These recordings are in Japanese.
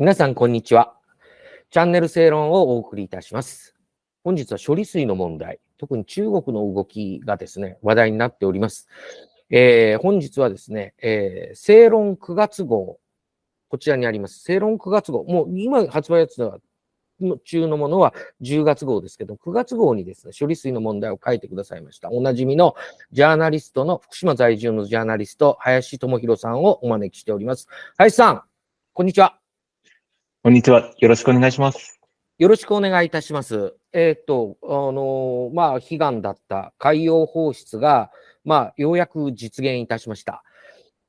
皆さん、こんにちは。チャンネル正論をお送りいたします。本日は処理水の問題、特に中国の動きがですね、話題になっております。えー本日はですね、えー正論9月号、こちらにあります。正論9月号、もう今発売やつは中のものは10月号ですけど、9月号にですね、処理水の問題を書いてくださいました。おなじみのジャーナリストの、福島在住のジャーナリスト、林智弘さんをお招きしております。林さん、こんにちは。こんにちは。よろしくお願いします。よろしくお願いいたします。えっ、と、あのーまあ、悲願だった海洋放出が、まあ、ようやく実現いたしました。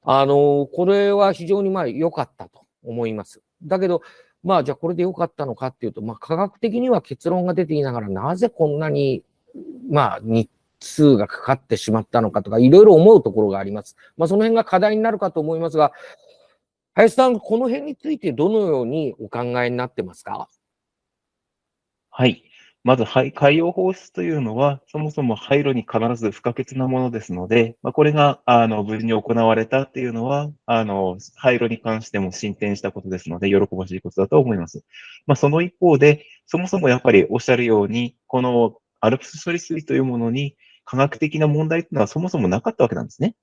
あのーこれは非常にまあ、良かったと思います。だけど、まあ、じゃあこれで良かったのかっていうと、まあ、科学的には結論が出ていながら、なぜこんなに、まあ、日数がかかってしまったのかとか、いろいろ思うところがあります。まあ、その辺が課題になるかと思いますが、林さん、この辺についてどのようにお考えになってますか？はい。まず、海洋放出というのは、そもそも廃炉に必ず不可欠なものですので、まあ、これが、あの、無事に行われたっていうのは、あの、廃炉に関しても進展したことですので、喜ばしいことだと思います。まあ、その一方で、そもそもやっぱりおっしゃるように、このアルプス処理水というものに科学的な問題というのはそもそもなかったわけなんですね。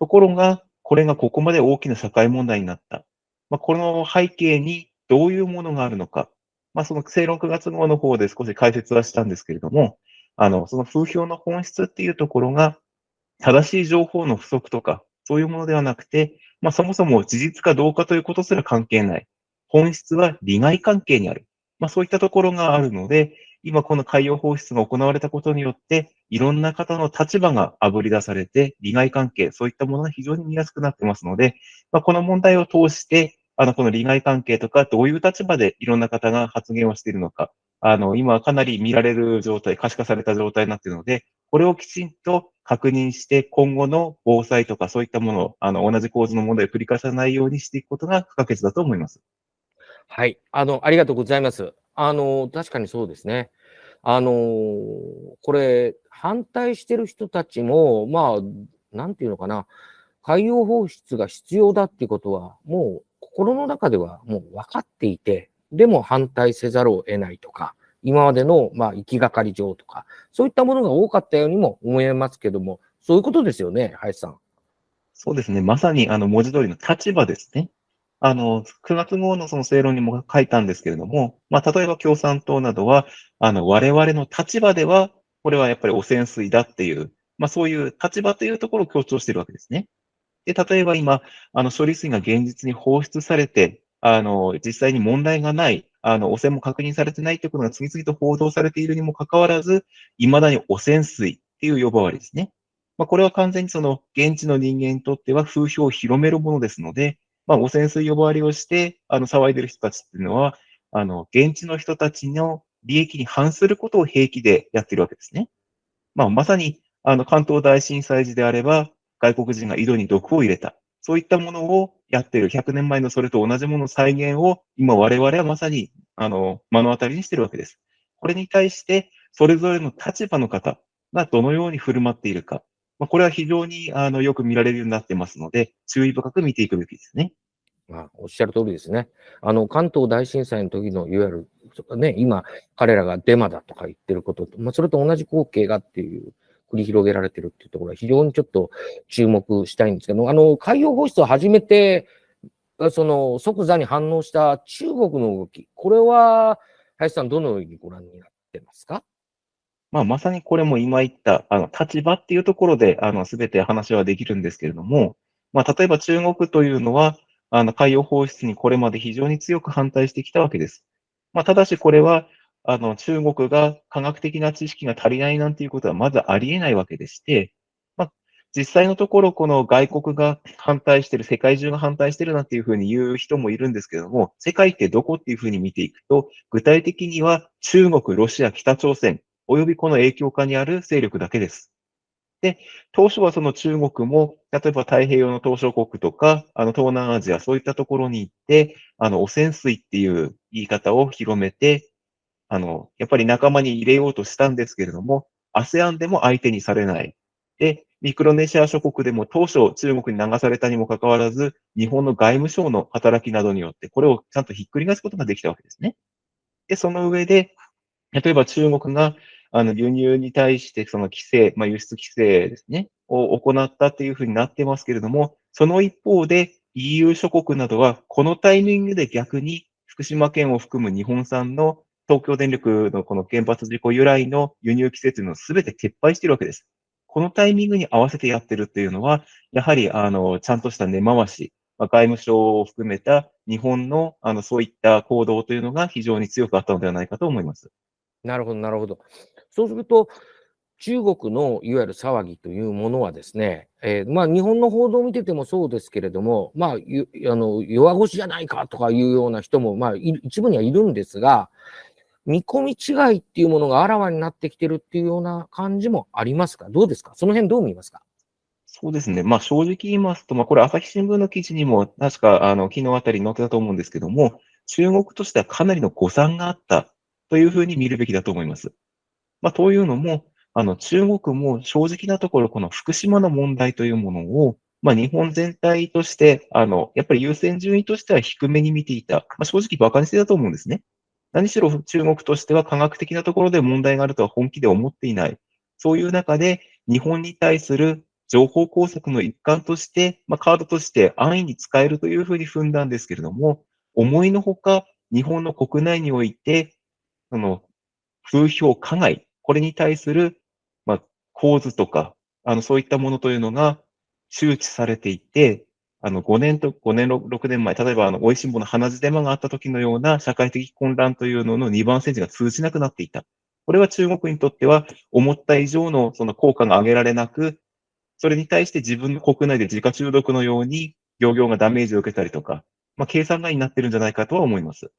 ところが、これがここまで大きな社会問題になった。まあ、この背景にどういうものがあるのか。まあ、その正論9月号の方で少し解説はしたんですけれども、あの、その風評の本質っていうところが、正しい情報の不足とか、そういうものではなくて、まあ、そもそも事実かどうかということすら関係ない。本質は利害関係にある。まあ、そういったところがあるので、今この海洋放出が行われたことによって、いろんな方の立場が炙り出されて、利害関係、そういったものが非常に見やすくなってますので、まあ、この問題を通して、あの、この利害関係とか、どういう立場でいろんな方が発言をしているのか、あの、今はかなり見られる状態、可視化された状態になっているので、これをきちんと確認して、今後の防災とかそういったものを、あの、同じ構図の問題を繰り返さないようにしていくことが不可欠だと思います。はい。あの、ありがとうございます。あの、確かにそうですね。あの、これ、反対してる人たちも、まあ、なんていうのかな、海洋放出が必要だっていうことは、もう心の中ではもう分かっていて、でも反対せざるを得ないとか、今までの、まあ、行きがかり上とか、そういったものが多かったようにも思えますけども、そういうことですよね、林さん。そうですね。まさに、あの、文字通りの立場ですね。あの、9月号のその正論にも書いたんですけれども、まあ、例えば共産党などは、あの、我々の立場では、これはやっぱり汚染水だっていう、まあ、そういう立場というところを強調しているわけですね。で、例えば今、あの、処理水が現実に放出されて、あの、実際に問題がない、あの、汚染も確認されてないということが次々と報道されているにもかかわらず、未だに汚染水っていう呼ばわりですね。まあ、これは完全にその現地の人間にとっては風評を広めるものですので、まあ、汚染水呼ばわりをして、あの、騒いでる人たちっていうのは、あの、現地の人たちの利益に反することを平気でやってるわけですね。まあ、まさに、あの、関東大震災時であれば、外国人が井戸に毒を入れた。そういったものをやってる。100年前のそれと同じものの再現を、今我々はまさに、あの、目の当たりにしてるわけです。これに対して、それぞれの立場の方がどのように振る舞っているか。まあ、これは非常に、あの、よく見られるようになってますので、注意深く見ていくべきですね。まあ、おっしゃる通りですね。あの、関東大震災の時の、いわゆる、ね、今、彼らがデマだとか言ってることと、まあ、それと同じ光景がっていう、繰り広げられてるっていうところは非常にちょっと注目したいんですけど、あの、海洋放出を始めて、その、即座に反応した中国の動き、これは、林さん、どのようにご覧になってますか？まあ、まさにこれも今言った、あの、立場っていうところで、あの、すべて話はできるんですけれども、まあ、例えば中国というのは、あの、海洋放出にこれまで非常に強く反対してきたわけです。まあ、ただしこれは、あの、中国が科学的な知識が足りないなんていうことはまずありえないわけでして、まあ、実際のところ、この外国が反対してる、世界中が反対してるなんていうふうに言う人もいるんですけども、世界ってどこっていうふうに見ていくと、具体的には中国、ロシア、北朝鮮、およびこの影響下にある勢力だけです。で、当初はその中国も、例えば太平洋の島しょ国とか、あの東南アジア、そういったところに行って、あの汚染水っていう言い方を広めて、あの、やっぱり仲間に入れようとしたんですけれども、ASEAN でも相手にされない。で、ミクロネシア諸国でも当初中国に流されたにもかかわらず、日本の外務省の働きなどによって、これをちゃんとひっくり返すことができたわけですね。で、その上で、例えば中国があの輸入に対してその規制、まあ、輸出規制ですね、を行ったっていうふうになってますけれども、その一方で EU 諸国などは、このタイミングで逆に福島県を含む日本産の東京電力のこの原発事故由来の輸入規制というのを全て撤廃しているわけです。このタイミングに合わせてやってるっていうのは、やはり、あの、ちゃんとした根回し、まあ、外務省を含めた日本の、あの、そういった行動というのが非常に強くあったのではないかと思います。なるほど、なるほど。そうすると、中国のいわゆる騒ぎというものはですね、えー、まあ、日本の報道を見ててもそうですけれども、まあ、あの弱腰じゃないかとかいうような人も、まあ、一部にはいるんですが、見込み違いっていうものがあらわになってきてるっていうような感じもありますか？どうですか？その辺どう見ますか？そうですね。まあ正直言いますと、まあこれ朝日新聞の記事にも確かあの昨日あたり載ってたと思うんですけども、中国としてはかなりの誤算があったというふうに見るべきだと思います。まあというのも、あの中国も正直なところこの福島の問題というものを、まあ日本全体として、あの、やっぱり優先順位としては低めに見ていた。まあ正直馬鹿にしてたと思うんですね。何しろ中国としては科学的なところで問題があるとは本気で思っていない。そういう中で日本に対する情報工作の一環として、まあ、カードとして安易に使えるというふうに踏んだんですけれども、思いのほか日本の国内において、その風評加害、これに対する、まあ、構図とか、あの、そういったものというのが周知されていて、あの、5年と、5年、6年前、例えば、あの、美味しんぼの鼻血デマがあった時のような社会的混乱というのの2番戦時が通じなくなっていた。これは中国にとっては、思った以上のその効果が上げられなく、それに対して自分の国内で自家中毒のように、漁業がダメージを受けたりとか、まあ、計算外になってるんじゃないかとは思います。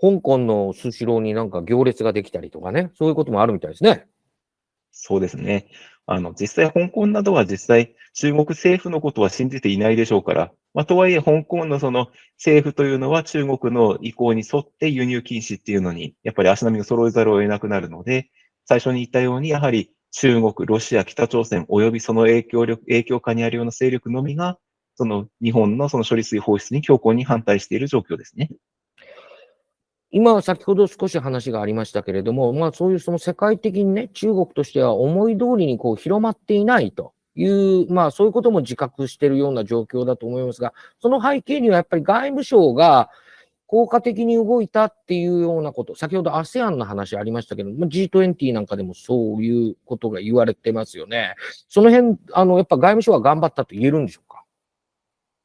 香港のスシローになんか行列ができたりとかね、そういうこともあるみたいですね。そうですね。あの、実際、香港などは実際、中国政府のことは信じていないでしょうから、まあ、とはいえ、香港のその政府というのは中国の意向に沿って輸入禁止っていうのに、やっぱり足並みを揃えざるを得なくなるので、最初に言ったように、やはり中国、ロシア、北朝鮮、およびその影響力、影響下にあるような勢力のみが、その日本のその処理水放出に強硬に反対している状況ですね。今、先ほど少し話がありましたけれども、まあそういうその世界的にね、中国としては思い通りにこう広まっていないという、まあそういうことも自覚しているような状況だと思いますが、その背景にはやっぱり外務省が効果的に動いたっていうようなこと、先ほど ASEAN の話ありましたけど、ま G20 なんかでもそういうことが言われてますよね。その辺、あの、やっぱ外務省は頑張ったと言えるんでしょう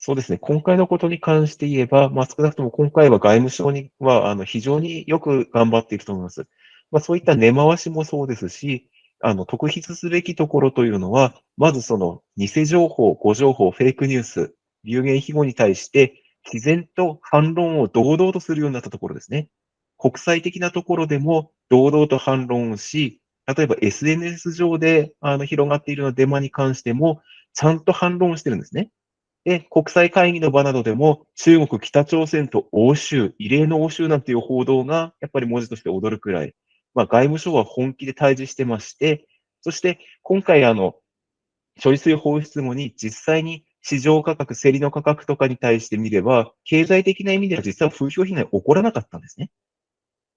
そうですね。今回のことに関して言えば、まあ、少なくとも今回は外務省には、あの、非常によく頑張っていると思います。まあ、そういった根回しもそうですし、あの、特筆すべきところというのは、まずその、偽情報、誤情報、フェイクニュース、流言飛語に対して、毅然と反論を堂々とするようになったところですね。国際的なところでも堂々と反論をし、例えば SNS 上であの広がっているようなデマに関しても、ちゃんと反論をしてるんですね。で、国際会議の場などでも、中国、北朝鮮と欧州、異例の欧州なんていう報道が、やっぱり文字として踊るくらい、まあ、外務省は本気で対峙してまして、そして今回、あの、処理水放出後に実際に市場価格、競りの価格とかに対して見れば、経済的な意味では実は風評被害起こらなかったんですね。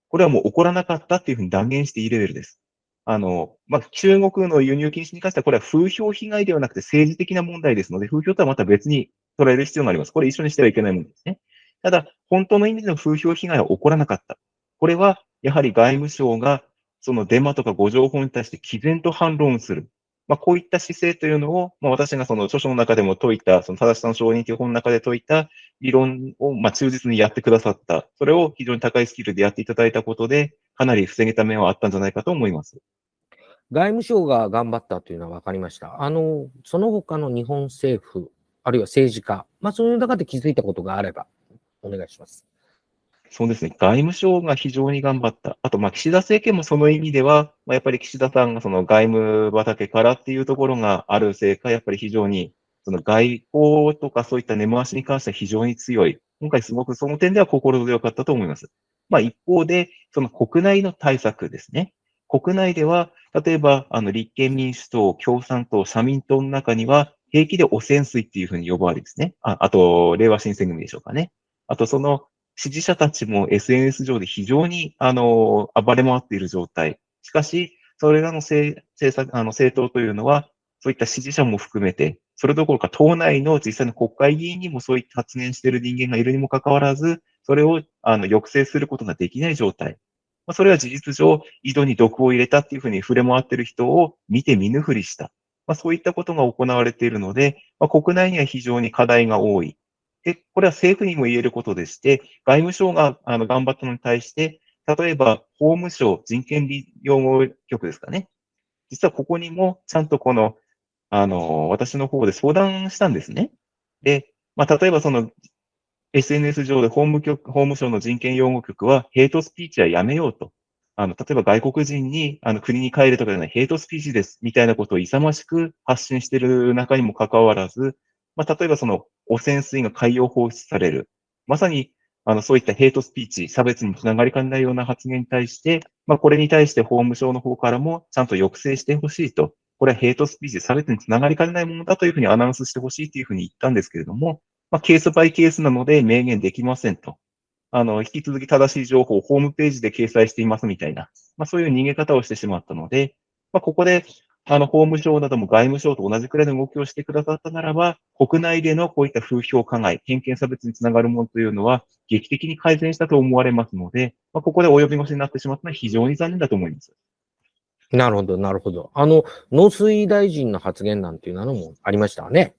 これはもう起こらなかったっていうふうに断言していいレベルです。あの、まあ、中国の輸入禁止に関しては、これは風評被害ではなくて政治的な問題ですので、風評とはまた別に捉える必要があります。これ一緒にしてはいけないものですね。ただ、本当の意味での風評被害は起こらなかった。これは、やはり外務省が、そのデマとか誤情報に対して毅然と反論する。まあ、こういった姿勢というのを、まあ、私がその著書の中でも説いた、その正しさの承認という本の中で説いた理論を、ま、忠実にやってくださった。それを非常に高いスキルでやっていただいたことで、かなり防げた面はあったんじゃないかと思います。外務省が頑張ったというのは分かりました。あの、その他の日本政府、あるいは政治家、まあ、そういう中で気づいたことがあれば、お願いします。そうですね。外務省が非常に頑張った。あと、まあ、岸田政権もその意味では、まあ、やっぱり岸田さんがその外務畑からっていうところがあるせいか、やっぱり非常に、その外交とかそういった根回しに関しては非常に強い。今回すごくその点では心強かったと思います。まあ、一方で、その国内の対策ですね。国内では、例えば、あの、立憲民主党、共産党、社民党の中には、平気で汚染水っていうふうに呼ばれるんですね。ああと、令和新選組でしょうかね。あと、その支持者たちも SNS 上で非常に、あの、暴れ回っている状態。しかし、それらの政策、あの、政党というのは、そういった支持者も含めて、それどころか党内の実際の国会議員にもそういった発言している人間がいるにもかかわらず、それをあの抑制することができない状態。まあ、それは事実上、井戸に毒を入れたっていうふうに触れ回ってる人を見て見ぬふりした。まあ、そういったことが行われているので、まあ、国内には非常に課題が多い。で、これは政府にも言えることでして、外務省があの頑張ったのに対して、例えば法務省人権利擁護局ですかね。実はここにもちゃんとこのあの、私の方で相談したんですね。で、まあ、例えばその、SNS 上で法務局、法務省の人権擁護局は、ヘイトスピーチはやめようと。あの、例えば外国人に、あの、国に帰るとかじゃないヘイトスピーチです、みたいなことを勇ましく発信している中にもかかわらず、まあ、例えばその、汚染水が海洋放出される。まさに、あの、そういったヘイトスピーチ、差別につながりかねないような発言に対して、まあ、これに対して法務省の方からも、ちゃんと抑制してほしいと。これはヘイトスピーチ差別につながりかねないものだというふうにアナウンスしてほしいというふうに言ったんですけれども、まあ、ケースバイケースなので明言できませんと。あの、引き続き正しい情報をホームページで掲載していますみたいな、まあ、そういう逃げ方をしてしまったので、まあ、ここで、あの、法務省なども外務省と同じくらいの動きをしてくださったならば、国内でのこういった風評加害、偏見差別につながるものというのは、劇的に改善したと思われますので、まあ、ここで及び腰になってしまったのは非常に残念だと思います。なるほど、なるほど。あの、農水大臣の発言なんていうのもありましたね。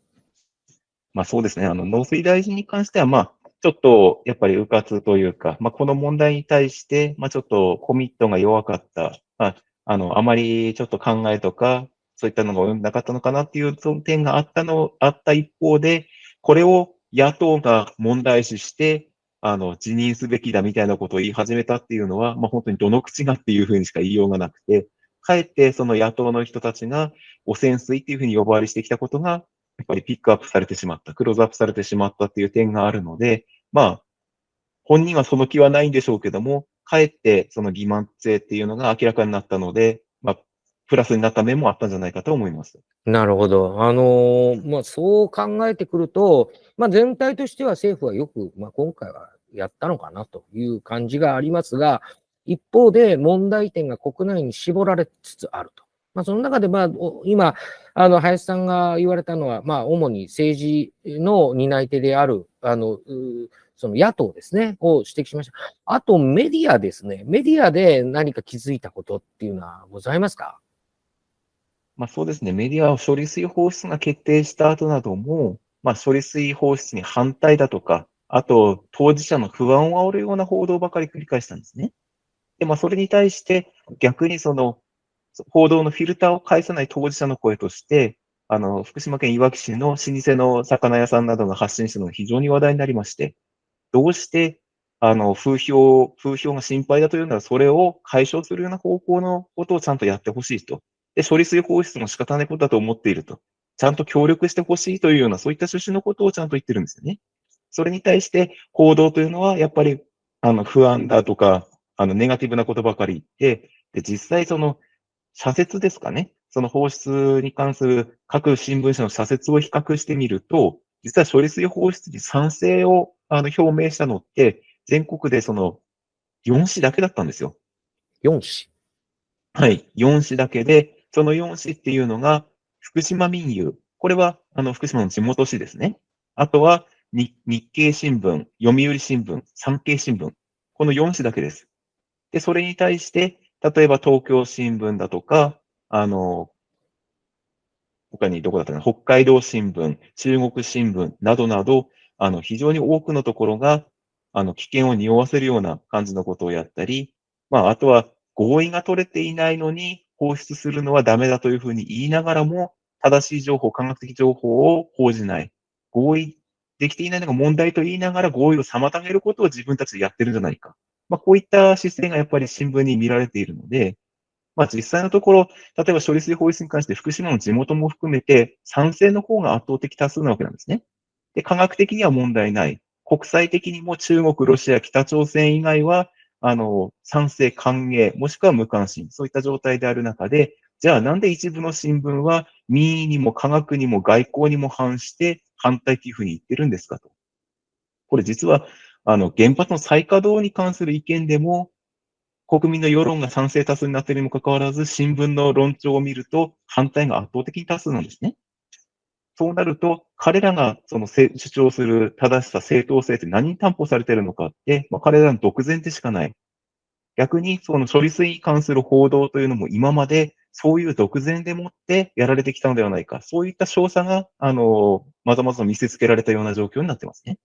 まあそうですね。あの、農水大臣に関しては、まあ、ちょっと、やっぱり迂闊というか、まあ、この問題に対して、まあ、ちょっとコミットが弱かった。まあ、あの、あまりちょっと考えとか、そういったのが及んなかったのかなっていう点があったの、あった一方で、これを野党が問題視して、あの、辞任すべきだみたいなことを言い始めたっていうのは、まあ、本当にどの口がっていうふうにしか言いようがなくて、かえってその野党の人たちが汚染水っていうふうに呼ばわりしてきたことが、やっぱりピックアップされてしまった、クローズアップされてしまったっていう点があるので、まあ、本人はその気はないんでしょうけども、かえってその欺瞞性っていうのが明らかになったので、まあ、プラスになった面もあったんじゃないかと思います。なるほど。あのー、まあ、そう考えてくると、まあ、全体としては政府はよく、まあ、今回はやったのかなという感じがありますが、一方で問題点が国内に絞られつつあると。まあ、その中で、まあ、今、あの、林さんが言われたのは、まあ、主に政治の担い手である、あの、その野党ですね、を指摘しました。あと、メディアですね。メディアで何か気づいたことっていうのはございますか？まあ、そうですね。メディアは処理水放出が決定した後なども、まあ、処理水放出に反対だとか、あと、当事者の不安を煽るような報道ばかり繰り返したんですね。で、まあ、それに対して、逆にその、報道のフィルターを返さない当事者の声として、あの、福島県いわき市の老舗の魚屋さんなどが発信したのが非常に話題になりまして、どうして、あの、風評、風評が心配だというなら、それを解消するような方向のことをちゃんとやってほしいと。で、処理水放出も仕方ないことだと思っていると。ちゃんと協力してほしいというような、そういった趣旨のことをちゃんと言ってるんですよね。それに対して、報道というのは、やっぱり、あの、不安だとか、あの、ネガティブなことばかり言って、で、実際その、社説ですかね。その放出に関する各新聞社の社説を比較してみると、実は処理水放出に賛成をあの表明したのって、全国でその4市だけだったんですよ。4市はい。4市だけで、その4市っていうのが、福島民友。これは、あの、福島の地元市ですね。あとは、日経新聞、読売新聞、産経新聞。この4市だけです。で、それに対して、例えば東京新聞だとか、あの、他にどこだったかな、北海道新聞、中国新聞などなど、あの、非常に多くのところが、あの、危険を匂わせるような感じのことをやったり、まあ、あとは合意が取れていないのに放出するのはダメだというふうに言いながらも、正しい情報、科学的情報を報じない。合意できていないのが問題と言いながら合意を妨げることを自分たちでやってるんじゃないか。まあ、こういった姿勢がやっぱり新聞に見られているので、まあ、実際のところ、例えば処理水放出に関して福島の地元も含めて賛成の方が圧倒的多数なわけなんですね。で、科学的には問題ない。国際的にも中国、ロシア、北朝鮮以外は、あの、賛成、歓迎、もしくは無関心、そういった状態である中で、じゃあなんで一部の新聞は民意にも科学にも外交にも反して反対というふうに言ってるんですかと。これ実は、あの、原発の再稼働に関する意見でも、国民の世論が賛成多数になっているにもかかわらず、新聞の論調を見ると反対が圧倒的に多数なんですね。そうなると、彼らがその主張する正しさ、正当性って何に担保されているのかって、まあ、彼らの独善でしかない。逆に、その処理水に関する報道というのも今までそういう独善でもってやられてきたのではないか。そういった少佐が、あの、まざまざ見せつけられたような状況になってますね。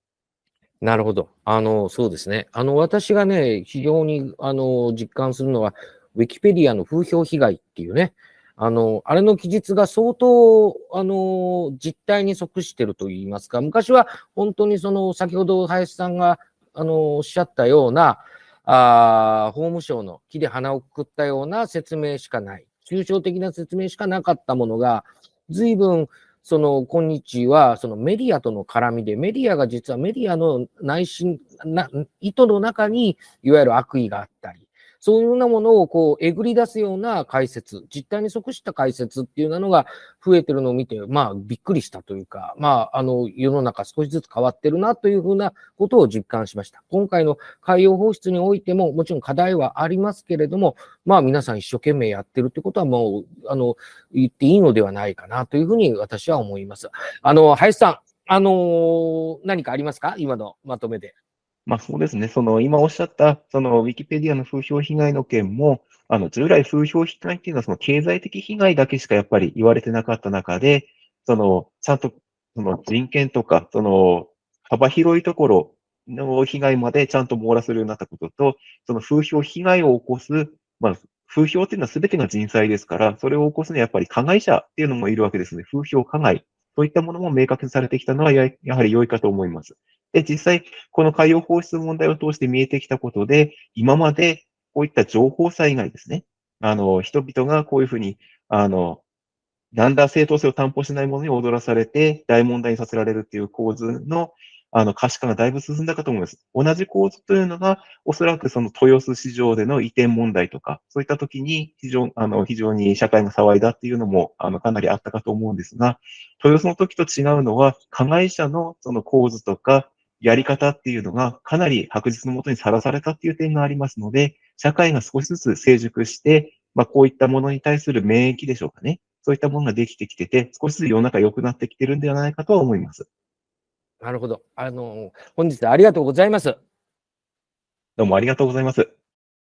なるほど。あの、そうですね。あの、私がね、非常に、あの、実感するのは、ウィキペディアの風評被害っていうね、あの、あれの記述が相当、あの、実態に即してると言いますか、昔は本当にその、先ほど林さんが、あの、おっしゃったような、あ法務省の木で鼻をくくったような説明しかない。抽象的な説明しかなかったものが、随分、その、今日は、そのメディアとの絡みで、メディアが実はメディアの内心、な意図の中に、いわゆる悪意があったり、そういうようなものをこう、えぐり出すような解説、実態に即した解説っていうのが増えてるのを見て、まあ、びっくりしたというか、まあ、あの、世の中少しずつ変わってるなというふうなことを実感しました。今回の海洋放出においても、もちろん課題はありますけれども、まあ、皆さん一生懸命やってるってことはもう、あの、言っていいのではないかなというふうに私は思います。あの、林さん、あの何かありますか？今のまとめで。まあそうですね。その今おっしゃった、そのウィキペディアの風評被害の件も、あの従来風評被害っていうのはその経済的被害だけしかやっぱり言われてなかった中で、そのちゃんとその人権とか、その幅広いところの被害までちゃんと網羅するようになったことと、その風評被害を起こす、まあ風評っていうのは全てが人災ですから、それを起こすにはやっぱり加害者っていうのもいるわけですね。風評加害。そういったものも明確にされてきたのはややはり良いかと思います。で、実際、この海洋放出問題を通して見えてきたことで、今までこういった情報災害ですね。あの、人々がこういうふうに、あの、だんだん正当性を担保しないものに踊らされて大問題にさせられるっていう構図のあの、可視化がだいぶ進んだかと思います。同じ構図というのが、おそらくその豊洲市場での移転問題とか、そういった時に非常あの非常に社会が騒いだっていうのも、あの、かなりあったかと思うんですが、豊洲の時と違うのは、加害者のその構図とか、やり方っていうのがかなり白日のもとにさらされたっていう点がありますので、社会が少しずつ成熟して、まあ、こういったものに対する免疫でしょうかね。そういったものができてきてて、少しずつ世の中良くなってきてるんではないかとは思います。なるほど。あの、本日はありがとうございます。どうもありがとうございます。